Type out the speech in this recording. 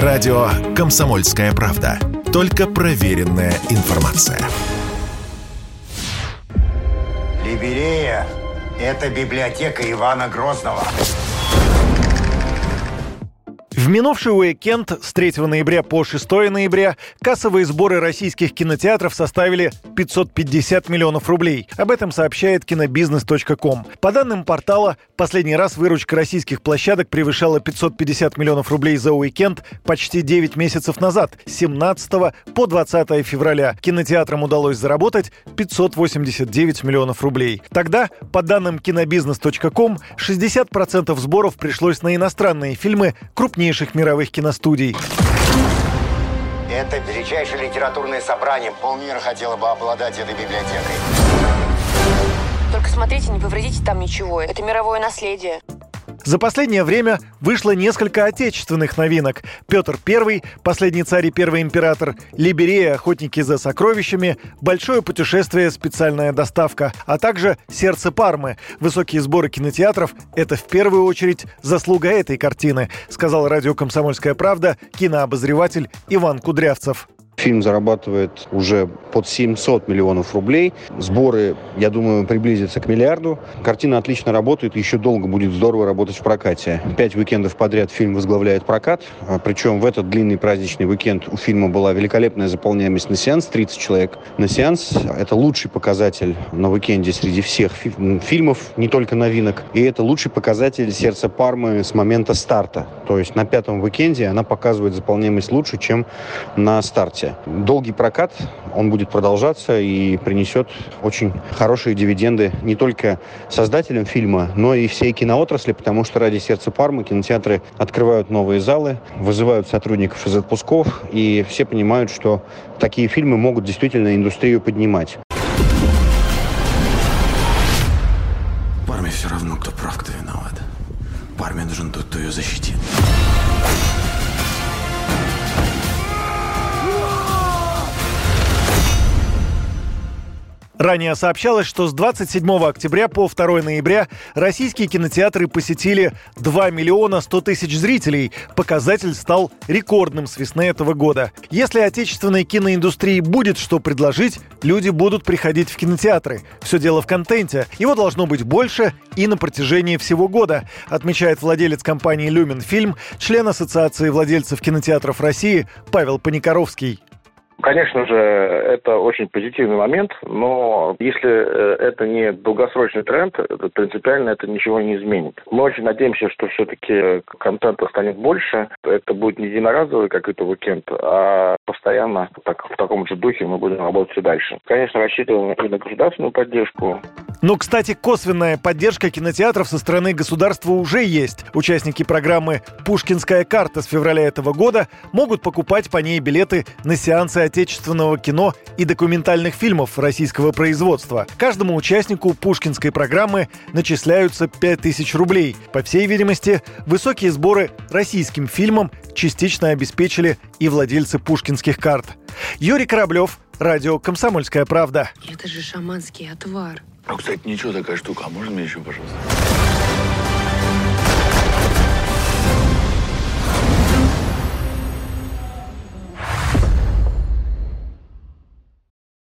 Радио «Комсомольская правда». Только проверенная информация. Либерея – это библиотека Ивана Грозного. В минувший уикенд с 3 ноября по 6 ноября кассовые сборы российских кинотеатров составили 550 миллионов рублей. Об этом сообщает кинобизнес.ком. По данным портала, последний раз выручка российских площадок превышала 550 миллионов рублей за уикенд почти 9 месяцев назад, с 17 по 20 февраля. Кинотеатрам удалось заработать 589 миллионов рублей. Тогда, по данным кинобизнес.ком, 60% сборов пришлось на иностранные фильмы крупнейших крупнейших мировых киностудий. Это величайшее литературное собрание. Полмира хотела бы обладать этой библиотекой. Только смотрите, не повредите там ничего. Это мировое наследие. За последнее время вышло несколько отечественных новинок. Петр I, Последний царь и первый император, Либерея, Охотники за сокровищами, Большое путешествие, специальная доставка, а также Сердце Пармы. Высокие сборы кинотеатров – это в первую очередь заслуга этой картины, сказал радио «Комсомольская правда» кинообозреватель Иван Кудрявцев. Фильм зарабатывает уже под 700 миллионов рублей. Сборы, я думаю, приблизятся к миллиарду. Картина отлично работает, еще долго будет здорово работать в прокате. Пять уикендов подряд фильм возглавляет прокат. А, Причем в этот длинный праздничный уикенд у фильма была великолепная заполняемость на сеанс, 30 человек на сеанс. Это лучший показатель на уикенде среди всех фи- фильмов, не только новинок. И это лучший показатель сердца Пармы с момента старта. То есть на пятом уикенде она показывает заполняемость лучше, чем на старте. Долгий прокат, он будет продолжаться и принесет очень хорошие дивиденды не только создателям фильма, но и всей киноотрасли, потому что ради сердца Пармы кинотеатры открывают новые залы, вызывают сотрудников из отпусков, и все понимают, что такие фильмы могут действительно индустрию поднимать. Парме все равно, кто прав, кто виноват. Парме нужен тот, кто ее защитит. Ранее сообщалось, что с 27 октября по 2 ноября российские кинотеатры посетили 2 миллиона 100 тысяч зрителей. Показатель стал рекордным с весны этого года. Если отечественной киноиндустрии будет что предложить, люди будут приходить в кинотеатры. Все дело в контенте. Его должно быть больше и на протяжении всего года, отмечает владелец компании «Люмен Фильм», член Ассоциации владельцев кинотеатров России Павел Паникоровский. Конечно же, это очень позитивный момент, но если э, это не долгосрочный тренд, то принципиально это ничего не изменит. Мы очень надеемся, что все-таки контента станет больше. Это будет не единоразовый какой-то уикенд, а постоянно так, в таком же духе мы будем работать и дальше. Конечно, рассчитываем и на государственную поддержку. Но, кстати, косвенная поддержка кинотеатров со стороны государства уже есть. Участники программы «Пушкинская карта» с февраля этого года могут покупать по ней билеты на сеансы отечественного кино и документальных фильмов российского производства. Каждому участнику пушкинской программы начисляются 5000 рублей. По всей видимости, высокие сборы российским фильмам частично обеспечили и владельцы пушкинских карт. Юрий Кораблев, радио «Комсомольская правда». Это же шаманский отвар. А, кстати, ничего такая штука. А можно мне еще, пожалуйста?